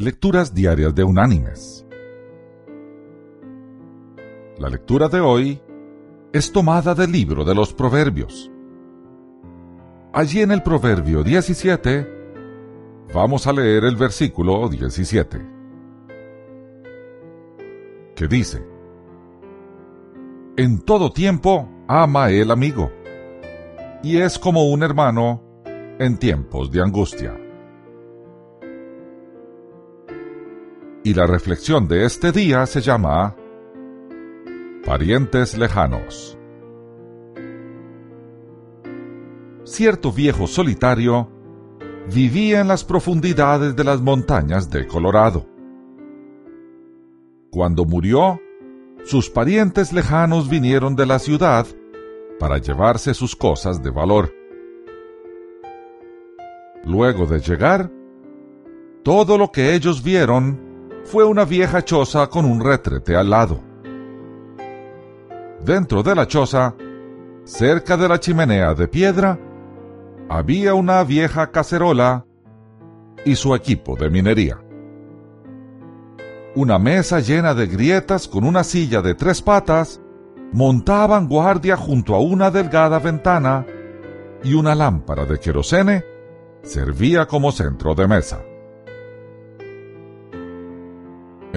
Lecturas Diarias de Unánimes. La lectura de hoy es tomada del libro de los Proverbios. Allí en el Proverbio 17 vamos a leer el versículo 17, que dice, En todo tiempo ama el amigo, y es como un hermano en tiempos de angustia. Y la reflexión de este día se llama Parientes lejanos. Cierto viejo solitario vivía en las profundidades de las montañas de Colorado. Cuando murió, sus parientes lejanos vinieron de la ciudad para llevarse sus cosas de valor. Luego de llegar, todo lo que ellos vieron fue una vieja choza con un retrete al lado. Dentro de la choza, cerca de la chimenea de piedra, había una vieja cacerola y su equipo de minería. Una mesa llena de grietas con una silla de tres patas montaban guardia junto a una delgada ventana y una lámpara de querosene servía como centro de mesa.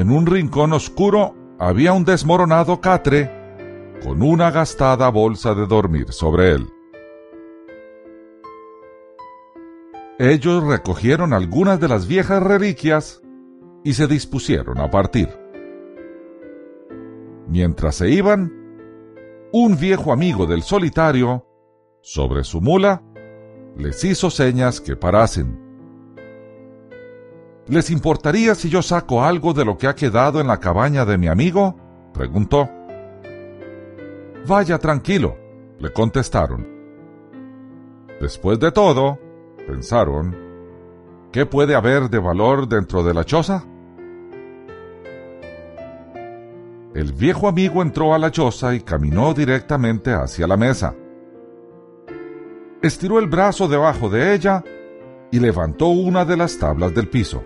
En un rincón oscuro había un desmoronado catre con una gastada bolsa de dormir sobre él. Ellos recogieron algunas de las viejas reliquias y se dispusieron a partir. Mientras se iban, un viejo amigo del solitario, sobre su mula, les hizo señas que parasen. ¿Les importaría si yo saco algo de lo que ha quedado en la cabaña de mi amigo? preguntó. Vaya tranquilo, le contestaron. Después de todo, pensaron, ¿qué puede haber de valor dentro de la choza? El viejo amigo entró a la choza y caminó directamente hacia la mesa. Estiró el brazo debajo de ella y levantó una de las tablas del piso.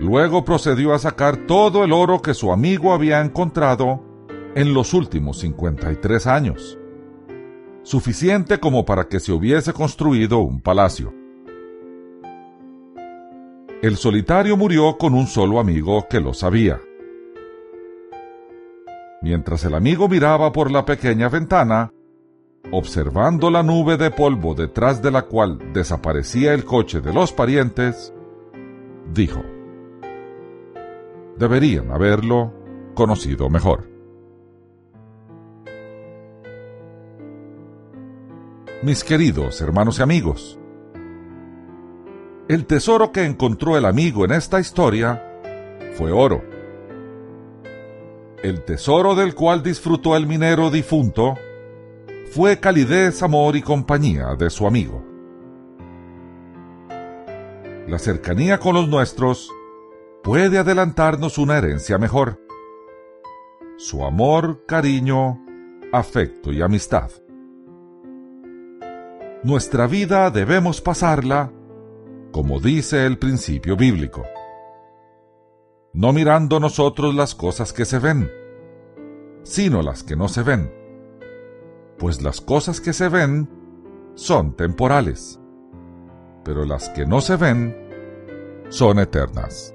Luego procedió a sacar todo el oro que su amigo había encontrado en los últimos 53 años suficiente como para que se hubiese construido un palacio. El solitario murió con un solo amigo que lo sabía. Mientras el amigo miraba por la pequeña ventana, observando la nube de polvo detrás de la cual desaparecía el coche de los parientes, dijo, deberían haberlo conocido mejor. mis queridos hermanos y amigos. El tesoro que encontró el amigo en esta historia fue oro. El tesoro del cual disfrutó el minero difunto fue calidez, amor y compañía de su amigo. La cercanía con los nuestros puede adelantarnos una herencia mejor. Su amor, cariño, afecto y amistad. Nuestra vida debemos pasarla como dice el principio bíblico. No mirando nosotros las cosas que se ven, sino las que no se ven. Pues las cosas que se ven son temporales, pero las que no se ven son eternas.